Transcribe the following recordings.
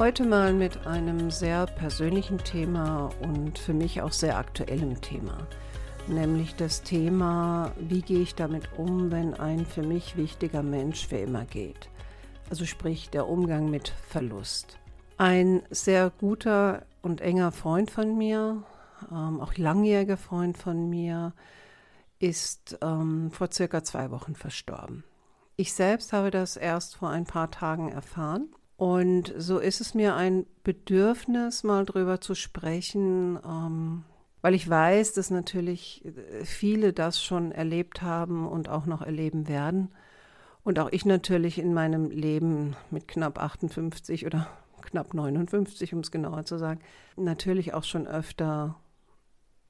Heute mal mit einem sehr persönlichen Thema und für mich auch sehr aktuellem Thema, nämlich das Thema, wie gehe ich damit um, wenn ein für mich wichtiger Mensch für immer geht. Also sprich der Umgang mit Verlust. Ein sehr guter und enger Freund von mir, ähm, auch langjähriger Freund von mir, ist ähm, vor circa zwei Wochen verstorben. Ich selbst habe das erst vor ein paar Tagen erfahren und so ist es mir ein Bedürfnis, mal drüber zu sprechen, ähm, weil ich weiß, dass natürlich äh, viele das schon erlebt haben und auch noch erleben werden. Und auch ich natürlich in meinem Leben mit knapp 58 oder knapp 59, um es genauer zu sagen, natürlich auch schon öfter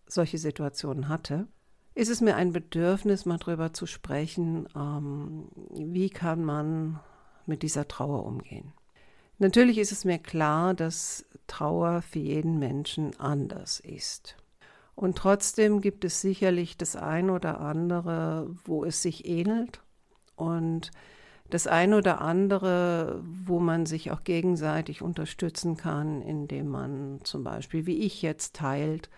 solche Situationen hatte. Ist es mir ein Bedürfnis, mal drüber zu sprechen, ähm, wie kann man mit dieser Trauer umgehen? Natürlich ist es mir klar, dass Trauer für jeden Menschen anders ist. Und trotzdem gibt es sicherlich das ein oder andere, wo es sich ähnelt und das ein oder andere, wo man sich auch gegenseitig unterstützen kann, indem man zum Beispiel, wie ich jetzt, teilt,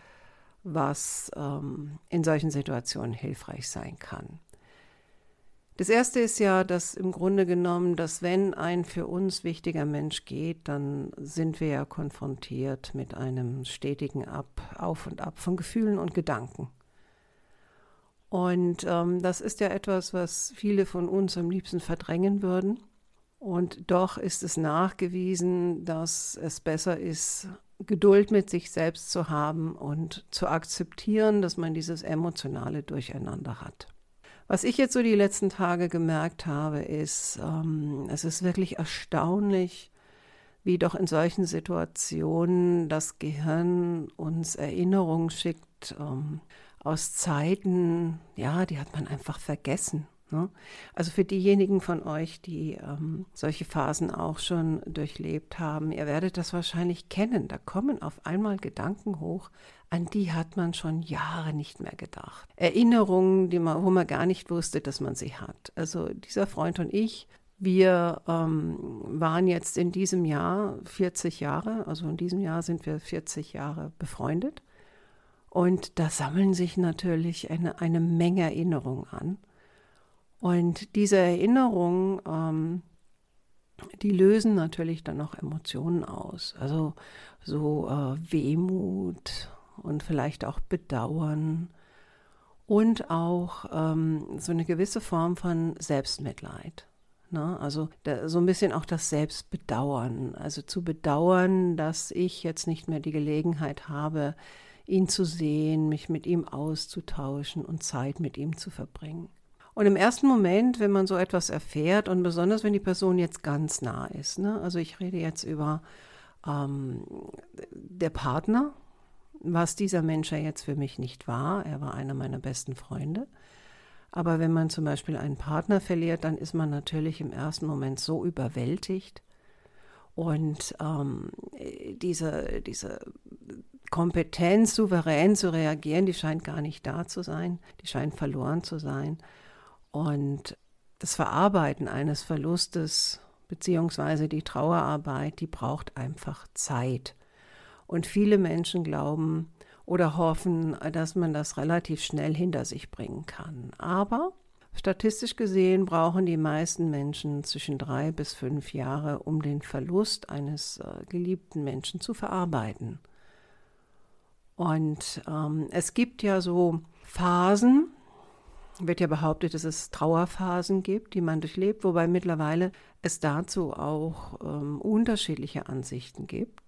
was ähm, in solchen Situationen hilfreich sein kann. Das erste ist ja, dass im Grunde genommen, dass wenn ein für uns wichtiger Mensch geht, dann sind wir ja konfrontiert mit einem stetigen Ab, Auf und Ab von Gefühlen und Gedanken. Und ähm, das ist ja etwas, was viele von uns am liebsten verdrängen würden. Und doch ist es nachgewiesen, dass es besser ist, Geduld mit sich selbst zu haben und zu akzeptieren, dass man dieses emotionale Durcheinander hat. Was ich jetzt so die letzten Tage gemerkt habe, ist, ähm, es ist wirklich erstaunlich, wie doch in solchen Situationen das Gehirn uns Erinnerungen schickt ähm, aus Zeiten, ja, die hat man einfach vergessen. Ne? Also für diejenigen von euch, die ähm, solche Phasen auch schon durchlebt haben, ihr werdet das wahrscheinlich kennen. Da kommen auf einmal Gedanken hoch, an die hat man schon Jahre nicht mehr gedacht. Erinnerungen, die man, wo man gar nicht wusste, dass man sie hat. Also dieser Freund und ich, wir ähm, waren jetzt in diesem Jahr 40 Jahre, also in diesem Jahr sind wir 40 Jahre befreundet. Und da sammeln sich natürlich eine, eine Menge Erinnerungen an. Und diese Erinnerungen, ähm, die lösen natürlich dann auch Emotionen aus. Also so äh, Wehmut und vielleicht auch Bedauern und auch ähm, so eine gewisse Form von Selbstmitleid. Ne? Also da, so ein bisschen auch das Selbstbedauern. Also zu bedauern, dass ich jetzt nicht mehr die Gelegenheit habe, ihn zu sehen, mich mit ihm auszutauschen und Zeit mit ihm zu verbringen. Und im ersten Moment, wenn man so etwas erfährt und besonders wenn die Person jetzt ganz nah ist, ne? also ich rede jetzt über ähm, der Partner, was dieser Mensch ja jetzt für mich nicht war, er war einer meiner besten Freunde. Aber wenn man zum Beispiel einen Partner verliert, dann ist man natürlich im ersten Moment so überwältigt. Und ähm, diese, diese Kompetenz, souverän zu reagieren, die scheint gar nicht da zu sein, die scheint verloren zu sein. Und das Verarbeiten eines Verlustes beziehungsweise die Trauerarbeit, die braucht einfach Zeit. Und viele Menschen glauben oder hoffen, dass man das relativ schnell hinter sich bringen kann. Aber statistisch gesehen brauchen die meisten Menschen zwischen drei bis fünf Jahre, um den Verlust eines äh, geliebten Menschen zu verarbeiten. Und ähm, es gibt ja so Phasen, wird ja behauptet, dass es Trauerphasen gibt, die man durchlebt, wobei mittlerweile es dazu auch ähm, unterschiedliche Ansichten gibt.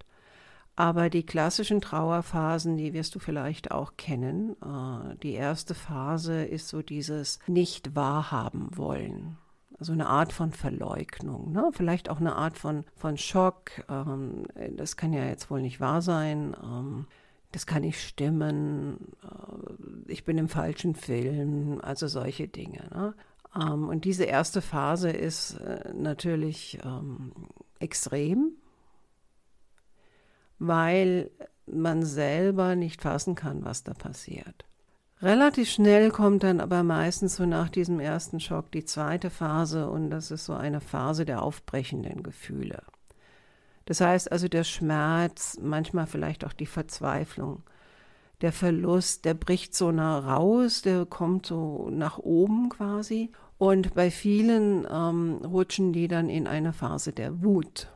Aber die klassischen Trauerphasen, die wirst du vielleicht auch kennen. Äh, die erste Phase ist so dieses Nicht wahrhaben wollen. Also eine Art von Verleugnung, ne? vielleicht auch eine Art von, von Schock. Ähm, das kann ja jetzt wohl nicht wahr sein. Ähm, das kann nicht stimmen. Äh, ich bin im falschen Film. Also solche Dinge. Ne? Ähm, und diese erste Phase ist äh, natürlich extrem, weil man selber nicht fassen kann, was da passiert. Relativ schnell kommt dann aber meistens so nach diesem ersten Schock die zweite Phase und das ist so eine Phase der aufbrechenden Gefühle. Das heißt also der Schmerz, manchmal vielleicht auch die Verzweiflung, der Verlust, der bricht so nah raus, der kommt so nach oben quasi. Und bei vielen ähm, rutschen die dann in eine Phase der Wut.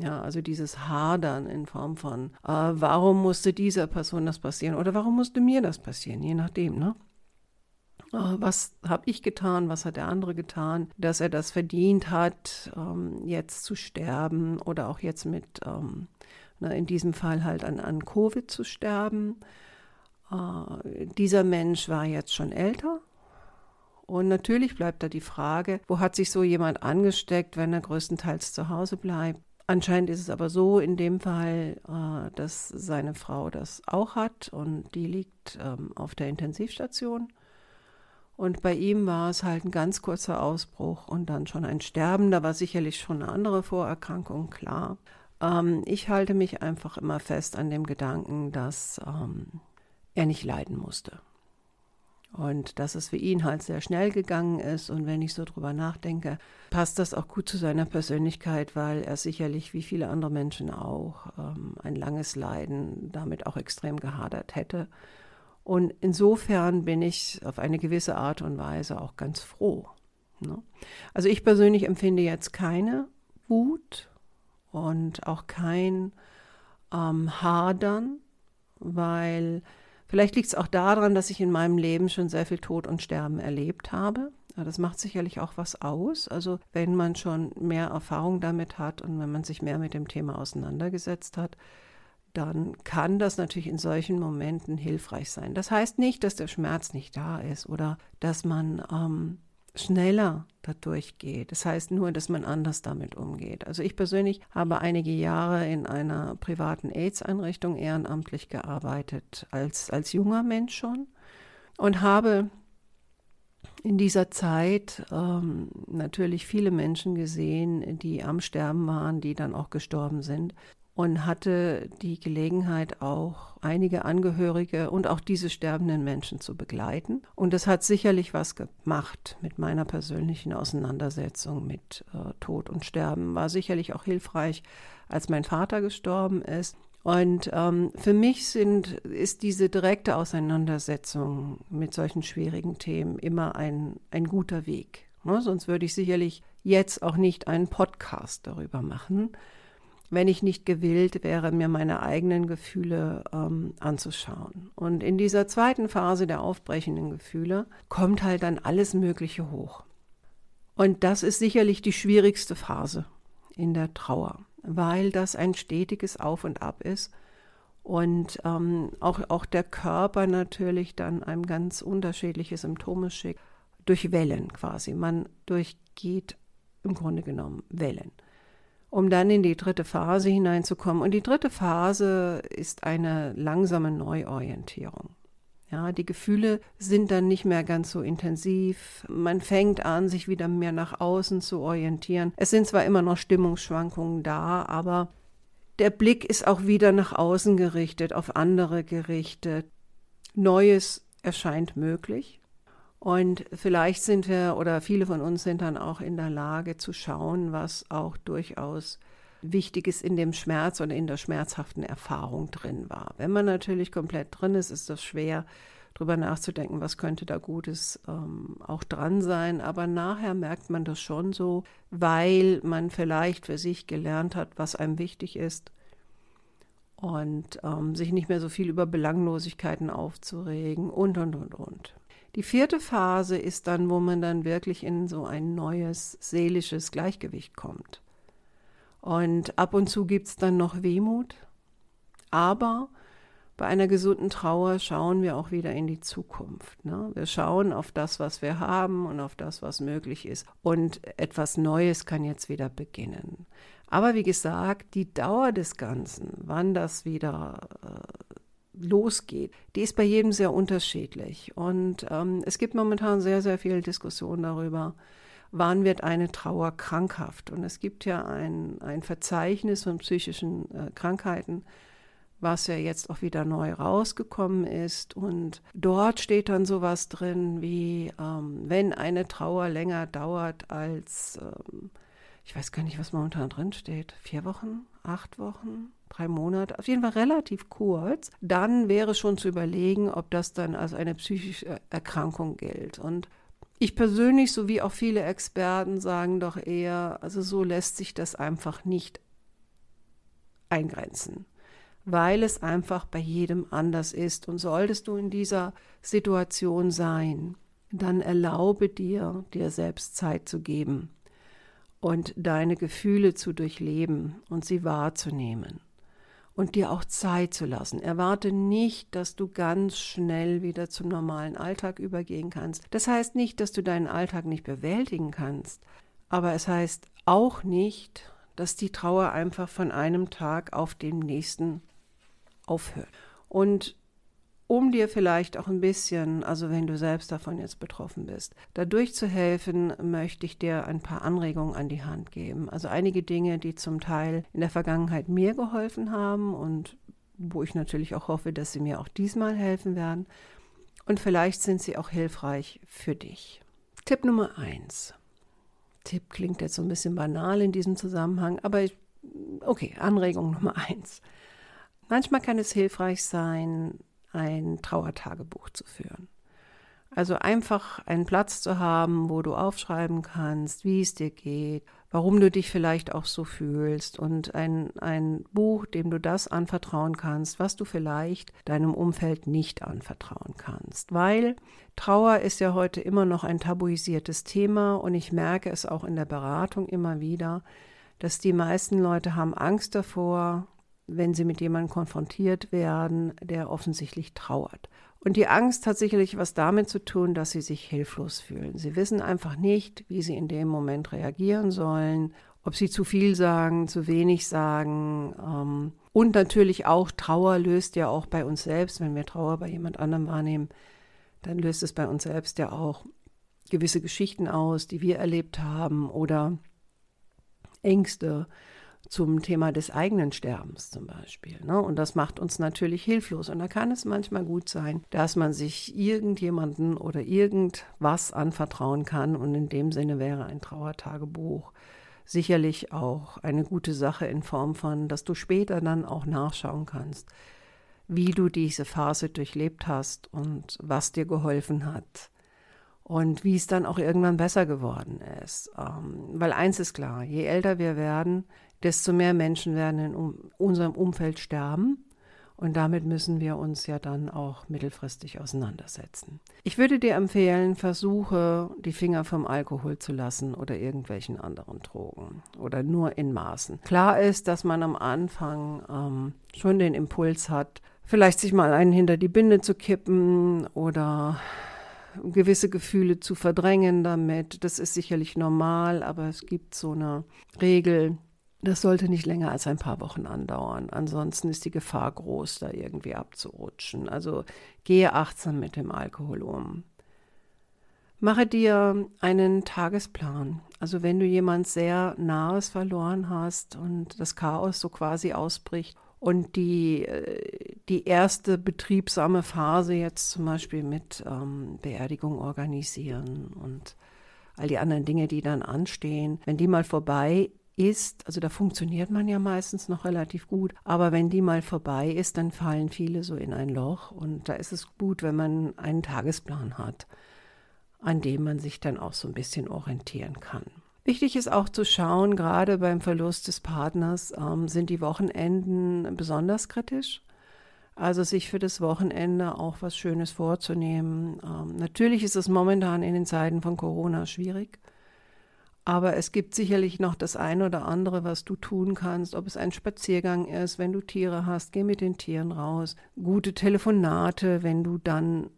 Ja, also dieses Hadern in Form von, äh, warum musste dieser Person das passieren oder warum musste mir das passieren, je nachdem, ne? Äh, was habe ich getan, was hat der andere getan, dass er das verdient hat, ähm, jetzt zu sterben oder auch jetzt mit, ähm, na, in diesem Fall halt an, an Covid zu sterben. Äh, dieser Mensch war jetzt schon älter, und natürlich bleibt da die Frage, wo hat sich so jemand angesteckt, wenn er größtenteils zu Hause bleibt? Anscheinend ist es aber so in dem Fall, äh, dass seine Frau das auch hat und die liegt ähm, auf der Intensivstation. Und bei ihm war es halt ein ganz kurzer Ausbruch und dann schon ein Sterben. Da war sicherlich schon eine andere Vorerkrankung, klar. Ähm, ich halte mich einfach immer fest an dem Gedanken, dass ähm, er nicht leiden musste. Und dass es für ihn halt sehr schnell gegangen ist. Und wenn ich so drüber nachdenke, passt das auch gut zu seiner Persönlichkeit, weil er sicherlich, wie viele andere Menschen auch, ähm, ein langes Leiden damit auch extrem gehadert hätte. Und insofern bin ich auf eine gewisse Art und Weise auch ganz froh. Ne? Also ich persönlich empfinde jetzt keine Wut und auch kein ähm, Hadern, weil Vielleicht liegt es auch daran, dass ich in meinem Leben schon sehr viel Tod und Sterben erlebt habe. Das macht sicherlich auch was aus. Also wenn man schon mehr Erfahrung damit hat und wenn man sich mehr mit dem Thema auseinandergesetzt hat, dann kann das natürlich in solchen Momenten hilfreich sein. Das heißt nicht, dass der Schmerz nicht da ist oder dass man ähm, schneller dadurch geht. Das heißt nur, dass man anders damit umgeht. Also ich persönlich habe einige Jahre in einer privaten AIDS-Einrichtung ehrenamtlich gearbeitet, als, als junger Mensch schon und habe in dieser Zeit ähm, natürlich viele Menschen gesehen, die am Sterben waren, die dann auch gestorben sind und hatte die Gelegenheit, auch einige Angehörige und auch diese sterbenden Menschen zu begleiten. Und das hat sicherlich was gemacht mit meiner persönlichen Auseinandersetzung mit äh, Tod und Sterben. War sicherlich auch hilfreich, als mein Vater gestorben ist. Und ähm, für mich sind, ist diese direkte Auseinandersetzung mit solchen schwierigen Themen immer ein, ein guter Weg. Ne? Sonst würde ich sicherlich jetzt auch nicht einen Podcast darüber machen wenn ich nicht gewillt wäre, mir meine eigenen Gefühle ähm, anzuschauen. Und in dieser zweiten Phase der aufbrechenden Gefühle kommt halt dann alles Mögliche hoch. Und das ist sicherlich die schwierigste Phase in der Trauer, weil das ein stetiges Auf und Ab ist und ähm, auch, auch der Körper natürlich dann einem ganz unterschiedliche Symptome schickt, durch Wellen quasi. Man durchgeht im Grunde genommen Wellen um dann in die dritte Phase hineinzukommen. Und die dritte Phase ist eine langsame Neuorientierung. Ja, die Gefühle sind dann nicht mehr ganz so intensiv. Man fängt an, sich wieder mehr nach außen zu orientieren. Es sind zwar immer noch Stimmungsschwankungen da, aber der Blick ist auch wieder nach außen gerichtet, auf andere gerichtet. Neues erscheint möglich. Und vielleicht sind wir oder viele von uns sind dann auch in der Lage zu schauen, was auch durchaus Wichtiges in dem Schmerz oder in der schmerzhaften Erfahrung drin war. Wenn man natürlich komplett drin ist, ist das schwer, darüber nachzudenken, was könnte da Gutes ähm, auch dran sein. Aber nachher merkt man das schon so, weil man vielleicht für sich gelernt hat, was einem wichtig ist und ähm, sich nicht mehr so viel über Belanglosigkeiten aufzuregen und, und, und, und. Die vierte Phase ist dann, wo man dann wirklich in so ein neues seelisches Gleichgewicht kommt. Und ab und zu gibt es dann noch Wehmut, aber Bei einer gesunden Trauer schauen wir auch wieder in die Zukunft. Ne? Wir schauen auf das, was wir haben und auf das, was möglich ist. Und etwas Neues kann jetzt wieder beginnen. Aber wie gesagt, die Dauer des Ganzen, wann das wieder äh, losgeht, die ist bei jedem sehr unterschiedlich. Und ähm, es gibt momentan sehr, sehr viel Diskussion darüber, wann wird eine Trauer krankhaft. Und es gibt ja ein, ein Verzeichnis von psychischen äh, Krankheiten, was ja jetzt auch wieder neu rausgekommen ist. Und dort steht dann sowas drin wie, ähm, wenn eine Trauer länger dauert als, ähm, ich weiß gar nicht, was momentan drin steht, vier Wochen, acht Wochen, drei Monate, auf jeden Fall relativ kurz, dann wäre schon zu überlegen, ob das dann als eine psychische Erkrankung gilt. Und ich persönlich, sowie auch viele Experten, sagen doch eher, also so lässt sich das einfach nicht eingrenzen weil es einfach bei jedem anders ist. Und solltest du in dieser Situation sein, dann erlaube dir, dir selbst Zeit zu geben und deine Gefühle zu durchleben und sie wahrzunehmen und dir auch Zeit zu lassen. Erwarte nicht, dass du ganz schnell wieder zum normalen Alltag übergehen kannst. Das heißt nicht, dass du deinen Alltag nicht bewältigen kannst, aber es heißt auch nicht, dass die Trauer einfach von einem Tag auf den nächsten aufhört. Und um dir vielleicht auch ein bisschen, also wenn du selbst davon jetzt betroffen bist, dadurch zu helfen, möchte ich dir ein paar Anregungen an die Hand geben. Also einige Dinge, die zum Teil in der Vergangenheit mir geholfen haben und wo ich natürlich auch hoffe, dass sie mir auch diesmal helfen werden. Und vielleicht sind sie auch hilfreich für dich. Tipp Nummer eins. Tipp klingt jetzt so ein bisschen banal in diesem Zusammenhang, aber okay, Anregung Nummer eins. Manchmal kann es hilfreich sein, ein Trauertagebuch zu führen. Also einfach einen Platz zu haben, wo du aufschreiben kannst, wie es dir geht, warum du dich vielleicht auch so fühlst und ein, ein Buch, dem du das anvertrauen kannst, was du vielleicht deinem Umfeld nicht anvertrauen kannst. Weil Trauer ist ja heute immer noch ein tabuisiertes Thema und ich merke es auch in der Beratung immer wieder, dass die meisten Leute haben Angst davor, wenn sie mit jemandem konfrontiert werden, der offensichtlich trauert. Und die Angst hat sicherlich was damit zu tun, dass sie sich hilflos fühlen. Sie wissen einfach nicht, wie sie in dem Moment reagieren sollen, ob sie zu viel sagen, zu wenig sagen. Ähm, und natürlich auch Trauer löst ja auch bei uns selbst, wenn wir Trauer bei jemand anderem wahrnehmen, dann löst es bei uns selbst ja auch gewisse Geschichten aus, die wir erlebt haben oder Ängste zum Thema des eigenen Sterbens zum Beispiel. Ne? Und das macht uns natürlich hilflos. Und da kann es manchmal gut sein, dass man sich irgendjemanden oder irgendwas anvertrauen kann. Und in dem Sinne wäre ein Trauertagebuch sicherlich auch eine gute Sache in Form von, dass du später dann auch nachschauen kannst, wie du diese Phase durchlebt hast und was dir geholfen hat und wie es dann auch irgendwann besser geworden ist. Ähm, weil eins ist klar, je älter wir werden, desto mehr Menschen werden in um, unserem Umfeld sterben. Und damit müssen wir uns ja dann auch mittelfristig auseinandersetzen. Ich würde dir empfehlen, versuche die Finger vom Alkohol zu lassen oder irgendwelchen anderen Drogen oder nur in Maßen. Klar ist, dass man am Anfang ähm, schon den Impuls hat, vielleicht sich mal einen hinter die Binde zu kippen oder gewisse Gefühle zu verdrängen damit. Das ist sicherlich normal, aber es gibt so eine Regel, das sollte nicht länger als ein paar Wochen andauern. Ansonsten ist die Gefahr groß, da irgendwie abzurutschen. Also gehe achtsam mit dem Alkohol um. Mache dir einen Tagesplan. Also wenn du jemand sehr Nahes verloren hast und das Chaos so quasi ausbricht und die, äh, die erste betriebsame Phase jetzt zum Beispiel mit ähm, Beerdigung organisieren und all die anderen Dinge, die dann anstehen, wenn die mal vorbei ist, also da funktioniert man ja meistens noch relativ gut, aber wenn die mal vorbei ist, dann fallen viele so in ein Loch und da ist es gut, wenn man einen Tagesplan hat, an dem man sich dann auch so ein bisschen orientieren kann. Wichtig ist auch zu schauen, gerade beim Verlust des Partners ähm, sind die Wochenenden besonders kritisch. Also sich für das Wochenende auch was Schönes vorzunehmen. Ähm, natürlich ist es momentan in den Zeiten von Corona schwierig. Aber es gibt sicherlich noch das eine oder andere, was du tun kannst, ob es ein Spaziergang ist, wenn du Tiere hast, geh mit den Tieren raus. Gute Telefonate, wenn du dann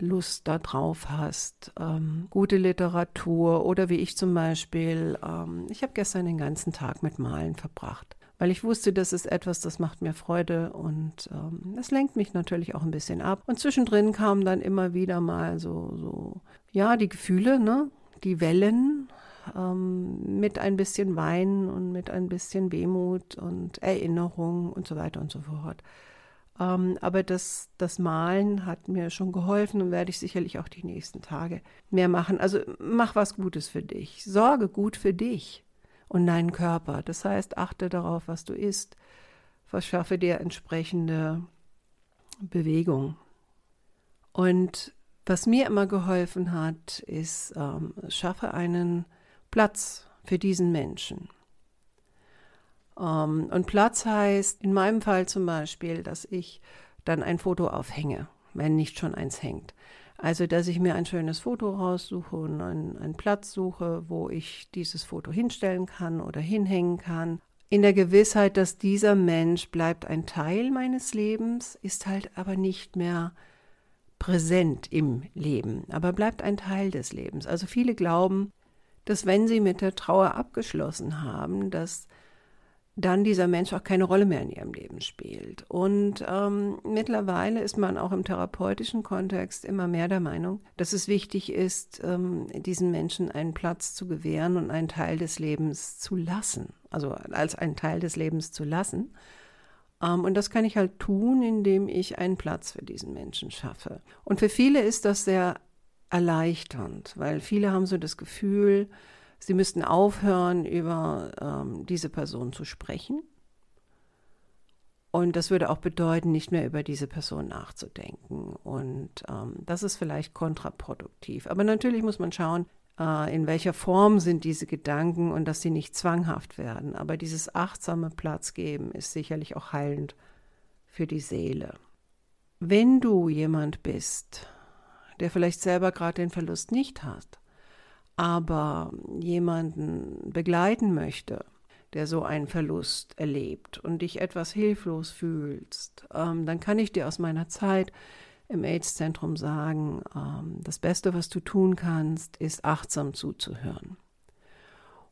Lust darauf hast. Ähm, gute Literatur oder wie ich zum Beispiel, ähm, ich habe gestern den ganzen Tag mit Malen verbracht, weil ich wusste, das ist etwas, das macht mir Freude und ähm, das lenkt mich natürlich auch ein bisschen ab. Und zwischendrin kamen dann immer wieder mal so, so ja, die Gefühle, ne? die Wellen ähm, mit ein bisschen Wein und mit ein bisschen Wehmut und Erinnerung und so weiter und so fort. Ähm, aber das, das Malen hat mir schon geholfen und werde ich sicherlich auch die nächsten Tage mehr machen. Also mach was Gutes für dich. Sorge gut für dich und deinen Körper. Das heißt, achte darauf, was du isst. Verschaffe dir entsprechende Bewegung. Und was mir immer geholfen hat, ist, ähm, schaffe einen Platz für diesen Menschen. Um, ähm, und Platz heißt in meinem Fall zum Beispiel, dass ich dann ein Foto aufhänge, wenn nicht schon eins hängt. Also, dass ich mir ein schönes Foto raussuche und einen, einen Platz suche, wo ich dieses Foto hinstellen kann oder hinhängen kann. In der Gewissheit, dass dieser Mensch bleibt ein Teil meines Lebens, ist halt aber nicht mehr präsent im Leben, aber bleibt ein Teil des Lebens. Also viele glauben, dass wenn sie mit der Trauer abgeschlossen haben, dass dann dieser Mensch auch keine Rolle mehr in ihrem Leben spielt. Und ähm, mittlerweile ist man auch im therapeutischen Kontext immer mehr der Meinung, dass es wichtig ist, ähm, diesen Menschen einen Platz zu gewähren und einen Teil des Lebens zu lassen, also als einen Teil des Lebens zu lassen. Ähm, und das kann ich halt tun, indem ich einen Platz für diesen Menschen schaffe. Und für viele ist das sehr erleichternd, weil viele haben so das Gefühl, sie müssten aufhören, über ähm, diese Person zu sprechen. Und das würde auch bedeuten, nicht mehr über diese Person nachzudenken. Und ähm, das ist vielleicht kontraproduktiv. Aber natürlich muss man schauen, äh, in welcher Form sind diese Gedanken und dass sie nicht zwanghaft werden. Aber dieses achtsame Platz geben ist sicherlich auch heilend für die Seele. Wenn du jemand bist, der vielleicht selber gerade den Verlust nicht hat, aber jemanden begleiten möchte, der so einen Verlust erlebt und dich etwas hilflos fühlst, ähm, dann kann ich dir aus meiner Zeit im AIDS-Zentrum sagen, ähm, das Beste, was du tun kannst, ist achtsam zuzuhören.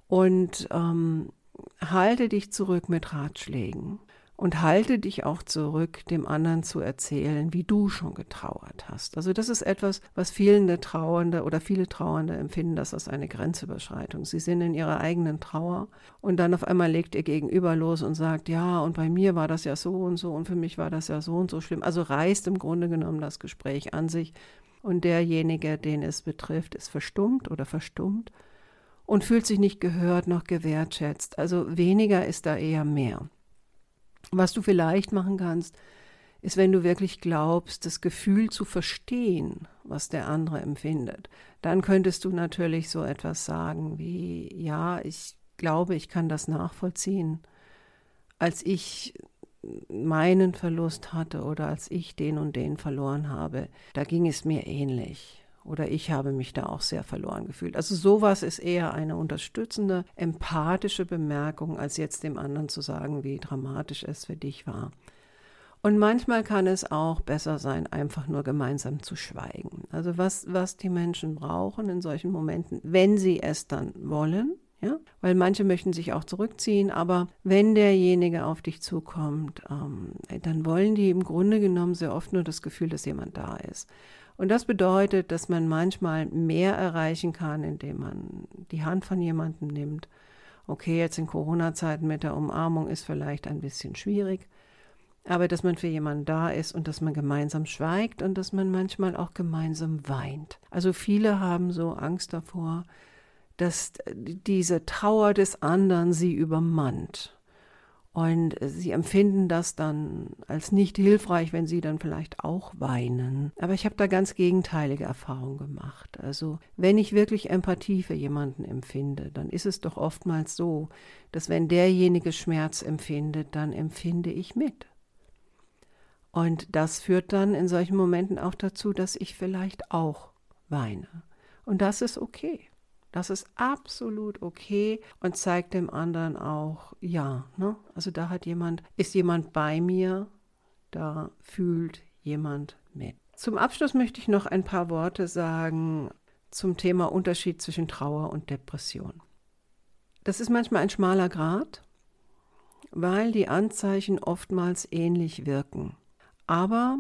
Und ähm, halte dich zurück mit Ratschlägen und halte dich auch zurück, dem anderen zu erzählen, wie du schon getrauert hast. Also das ist etwas, was viele Trauernde oder viele Trauernde empfinden, das als eine Grenzüberschreitung. Sie sind in ihrer eigenen Trauer und dann auf einmal legt ihr Gegenüber los und sagt, ja, und bei mir war das ja so und so und für mich war das ja so und so schlimm. Also reißt im Grunde genommen das Gespräch an sich und derjenige, den es betrifft, ist verstummt oder verstummt und fühlt sich nicht gehört noch gewertschätzt. Also weniger ist da eher mehr. Was du vielleicht machen kannst, ist, wenn du wirklich glaubst, das Gefühl zu verstehen, was der andere empfindet, dann könntest du natürlich so etwas sagen wie, ja, ich glaube, ich kann das nachvollziehen. Als ich meinen Verlust hatte oder als ich den und den verloren habe, da ging es mir ähnlich oder ich habe mich da auch sehr verloren gefühlt. Also sowas ist eher eine unterstützende, empathische Bemerkung, als jetzt dem anderen zu sagen, wie dramatisch es für dich war. Und manchmal kann es auch besser sein, einfach nur gemeinsam zu schweigen. Also was, was die Menschen brauchen in solchen Momenten, wenn sie es dann wollen, ja, weil manche möchten sich auch zurückziehen, aber wenn derjenige auf dich zukommt, ähm, dann wollen die im Grunde genommen sehr oft nur das Gefühl, dass jemand da ist. Und das bedeutet, dass man manchmal mehr erreichen kann, indem man die Hand von jemandem nimmt. Okay, jetzt in Corona-Zeiten mit der Umarmung ist vielleicht ein bisschen schwierig, aber dass man für jemanden da ist und dass man gemeinsam schweigt und dass man manchmal auch gemeinsam weint. Also viele haben so Angst davor, dass diese Trauer des anderen sie übermannt. Und sie empfinden das dann als nicht hilfreich, wenn sie dann vielleicht auch weinen. Aber ich habe da ganz gegenteilige Erfahrungen gemacht. Also wenn ich wirklich Empathie für jemanden empfinde, dann ist es doch oftmals so, dass wenn derjenige Schmerz empfindet, dann empfinde ich mit. Und das führt dann in solchen Momenten auch dazu, dass ich vielleicht auch weine. Und das ist okay. Das ist absolut okay und zeigt dem anderen auch, ja, ne? also da hat jemand, ist jemand bei mir, da fühlt jemand mit. Zum Abschluss möchte ich noch ein paar Worte sagen zum Thema Unterschied zwischen Trauer und Depression. Das ist manchmal ein schmaler Grat, weil die Anzeichen oftmals ähnlich wirken. Aber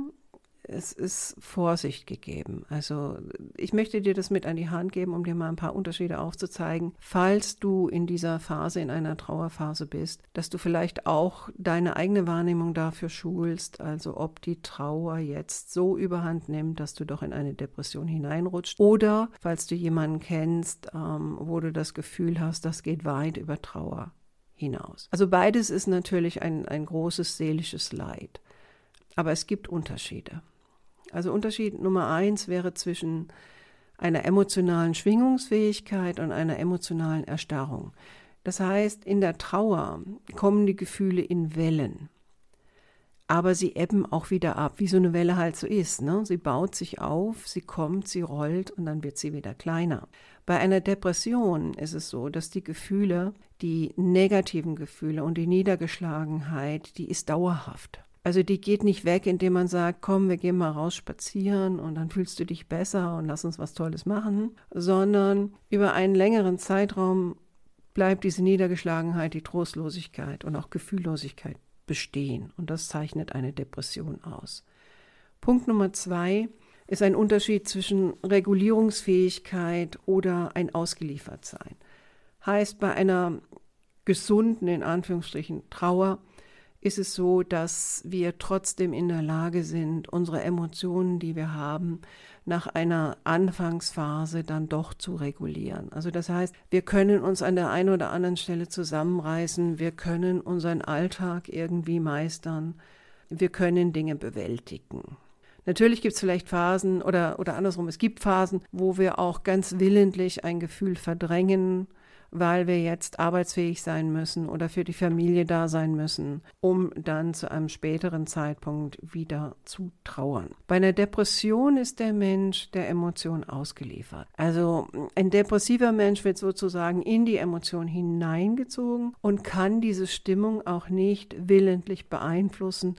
es ist Vorsicht gegeben. Also ich möchte dir das mit an die Hand geben, um dir mal ein paar Unterschiede aufzuzeigen, falls du in dieser Phase, in einer Trauerphase bist, dass du vielleicht auch deine eigene Wahrnehmung dafür schulst, also ob die Trauer jetzt so überhand nimmt, dass du doch in eine Depression hineinrutscht oder falls du jemanden kennst, ähm, wo du das Gefühl hast, das geht weit über Trauer hinaus. Also beides ist natürlich ein, ein großes seelisches Leid. Aber es gibt Unterschiede. Also Unterschied Nummer eins wäre zwischen einer emotionalen Schwingungsfähigkeit und einer emotionalen Erstarrung. Das heißt, in der Trauer kommen die Gefühle in Wellen. Aber sie ebben auch wieder ab, wie so eine Welle halt so ist. Ne? Sie baut sich auf, sie kommt, sie rollt und dann wird sie wieder kleiner. Bei einer Depression ist es so, dass die Gefühle, die negativen Gefühle und die Niedergeschlagenheit, die ist dauerhaft. Also die geht nicht weg, indem man sagt, komm, wir gehen mal raus spazieren und dann fühlst du dich besser und lass uns was Tolles machen, sondern über einen längeren Zeitraum bleibt diese Niedergeschlagenheit, die Trostlosigkeit und auch Gefühllosigkeit bestehen. Und das zeichnet eine Depression aus. Punkt Nummer zwei ist ein Unterschied zwischen Regulierungsfähigkeit oder ein Ausgeliefertsein. Heißt, bei einer gesunden, in Anführungsstrichen, Trauer ist es so, dass wir trotzdem in der Lage sind, unsere Emotionen, die wir haben, nach einer Anfangsphase dann doch zu regulieren. Also das heißt, wir können uns an der einen oder anderen Stelle zusammenreißen, wir können unseren Alltag irgendwie meistern, wir können Dinge bewältigen. Natürlich gibt es vielleicht Phasen oder, oder andersrum, es gibt Phasen, wo wir auch ganz willentlich ein Gefühl verdrängen, weil wir jetzt arbeitsfähig sein müssen oder für die Familie da sein müssen, um dann zu einem späteren Zeitpunkt wieder zu trauern. Bei einer Depression ist der Mensch der Emotion ausgeliefert. Also ein depressiver Mensch wird sozusagen in die Emotion hineingezogen und kann diese Stimmung auch nicht willentlich beeinflussen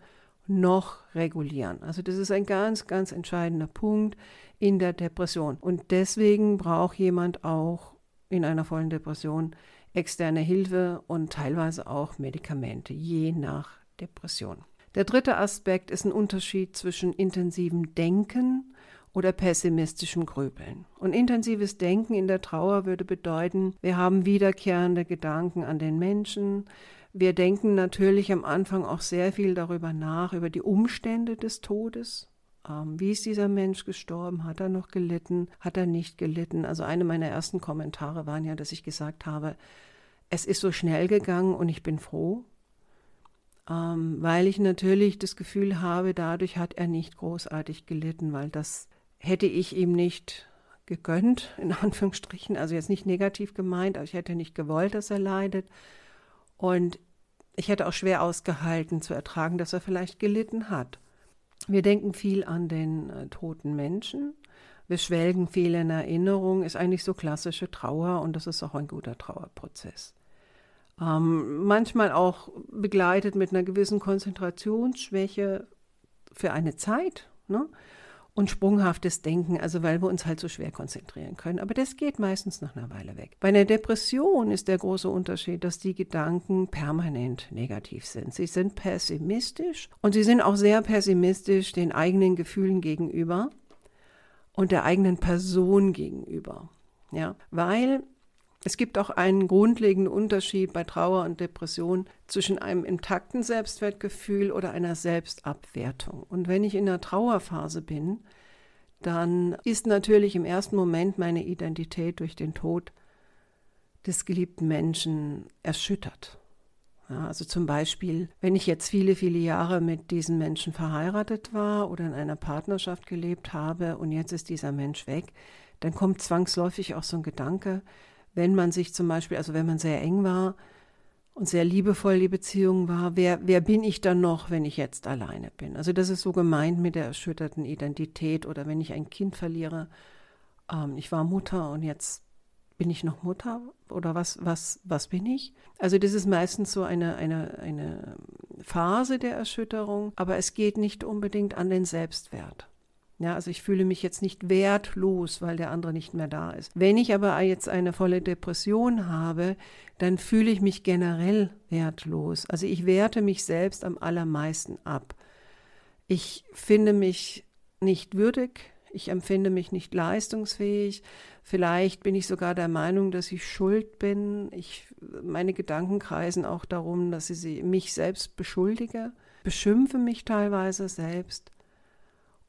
noch regulieren. Also das ist ein ganz, ganz entscheidender Punkt in der Depression. Und deswegen braucht jemand auch in einer vollen Depression externe Hilfe und teilweise auch Medikamente, je nach Depression. Der dritte Aspekt ist ein Unterschied zwischen intensivem Denken oder pessimistischem Grübeln. Und intensives Denken in der Trauer würde bedeuten, wir haben wiederkehrende Gedanken an den Menschen. Wir denken natürlich am Anfang auch sehr viel darüber nach, über die Umstände des Todes. Wie ist dieser Mensch gestorben? Hat er noch gelitten? Hat er nicht gelitten? Also eine meiner ersten Kommentare waren ja, dass ich gesagt habe, es ist so schnell gegangen und ich bin froh, ähm, weil ich natürlich das Gefühl habe, dadurch hat er nicht großartig gelitten, weil das hätte ich ihm nicht gegönnt, in Anführungsstrichen, also jetzt nicht negativ gemeint, aber ich hätte nicht gewollt, dass er leidet. Und ich hätte auch schwer ausgehalten zu ertragen, dass er vielleicht gelitten hat. Wir denken viel an den äh, toten Menschen. Wir schwelgen viel in Erinnerung, ist eigentlich so klassische Trauer und das ist auch ein guter Trauerprozess. Ähm, manchmal auch begleitet mit einer gewissen Konzentrationsschwäche für eine Zeit. Ne? Und sprunghaftes Denken, also weil wir uns halt so schwer konzentrieren können. Aber das geht meistens nach einer Weile weg. Bei einer Depression ist der große Unterschied, dass die Gedanken permanent negativ sind. Sie sind pessimistisch und sie sind auch sehr pessimistisch den eigenen Gefühlen gegenüber und der eigenen Person gegenüber. Ja, weil es gibt auch einen grundlegenden Unterschied bei Trauer und Depression zwischen einem intakten Selbstwertgefühl oder einer Selbstabwertung. Und wenn ich in der Trauerphase bin, dann ist natürlich im ersten Moment meine Identität durch den Tod des geliebten Menschen erschüttert. Ja, also zum Beispiel, wenn ich jetzt viele, viele Jahre mit diesem Menschen verheiratet war oder in einer Partnerschaft gelebt habe und jetzt ist dieser Mensch weg, dann kommt zwangsläufig auch so ein Gedanke, wenn man sich zum Beispiel, also wenn man sehr eng war und sehr liebevoll die Beziehung war, wer, wer bin ich dann noch, wenn ich jetzt alleine bin? Also das ist so gemeint mit der erschütterten Identität oder wenn ich ein Kind verliere. Ähm, ich war Mutter und jetzt bin ich noch Mutter oder was, was, was bin ich? Also das ist meistens so eine, eine, eine Phase der Erschütterung, aber es geht nicht unbedingt an den Selbstwert. Ja, also ich fühle mich jetzt nicht wertlos, weil der andere nicht mehr da ist. Wenn ich aber jetzt eine volle Depression habe, dann fühle ich mich generell wertlos. Also ich werte mich selbst am allermeisten ab. Ich finde mich nicht würdig, ich empfinde mich nicht leistungsfähig. Vielleicht bin ich sogar der Meinung, dass ich schuld bin. Ich, meine Gedanken kreisen auch darum, dass ich mich selbst beschuldige, beschimpfe mich teilweise selbst.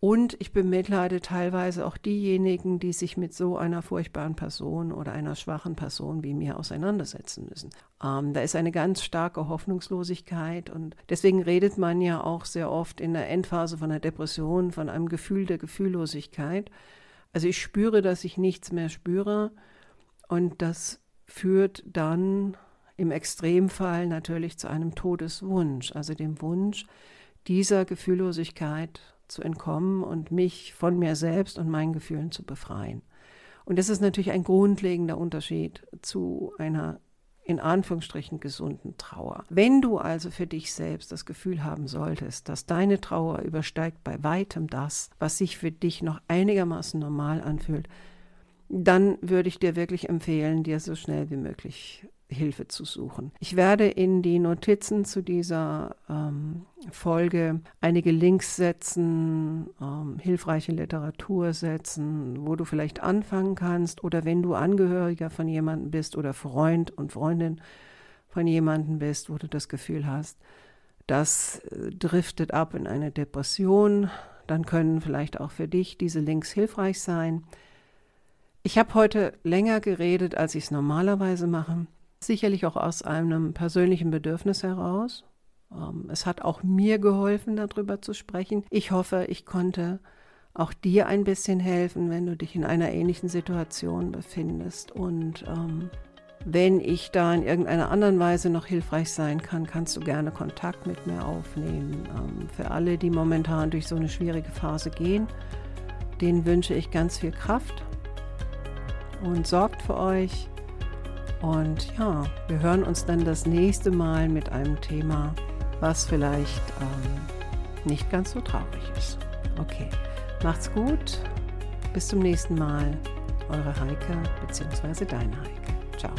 Und ich bemitleide teilweise auch diejenigen, die sich mit so einer furchtbaren Person oder einer schwachen Person wie mir auseinandersetzen müssen. Ähm, da ist eine ganz starke Hoffnungslosigkeit und deswegen redet man ja auch sehr oft in der Endphase von einer Depression von einem Gefühl der Gefühllosigkeit. Also ich spüre, dass ich nichts mehr spüre und das führt dann im Extremfall natürlich zu einem Todeswunsch, also dem Wunsch dieser Gefühllosigkeit zu entkommen und mich von mir selbst und meinen Gefühlen zu befreien. Und das ist natürlich ein grundlegender Unterschied zu einer in Anführungsstrichen gesunden Trauer. Wenn du also für dich selbst das Gefühl haben solltest, dass deine Trauer übersteigt bei weitem das, was sich für dich noch einigermaßen normal anfühlt, dann würde ich dir wirklich empfehlen, dir so schnell wie möglich Hilfe zu suchen. Ich werde in die Notizen zu dieser ähm, Folge einige Links setzen, ähm, hilfreiche Literatur setzen, wo du vielleicht anfangen kannst oder wenn du Angehöriger von jemandem bist oder Freund und Freundin von jemandem bist, wo du das Gefühl hast, das äh, driftet ab in eine Depression, dann können vielleicht auch für dich diese Links hilfreich sein. Ich habe heute länger geredet, als ich es normalerweise mache. Sicherlich auch aus einem persönlichen Bedürfnis heraus. Ähm, es hat auch mir geholfen, darüber zu sprechen. Ich hoffe, ich konnte auch dir ein bisschen helfen, wenn du dich in einer ähnlichen Situation befindest. Und ähm, wenn ich da in irgendeiner anderen Weise noch hilfreich sein kann, kannst du gerne Kontakt mit mir aufnehmen. Ähm, für alle, die momentan durch so eine schwierige Phase gehen, denen wünsche ich ganz viel Kraft und sorgt für euch. Und ja, wir hören uns dann das nächste Mal mit einem Thema, was vielleicht ähm, nicht ganz so traurig ist. Okay, macht's gut. Bis zum nächsten Mal. Eure Heike bzw. deine Heike. Ciao.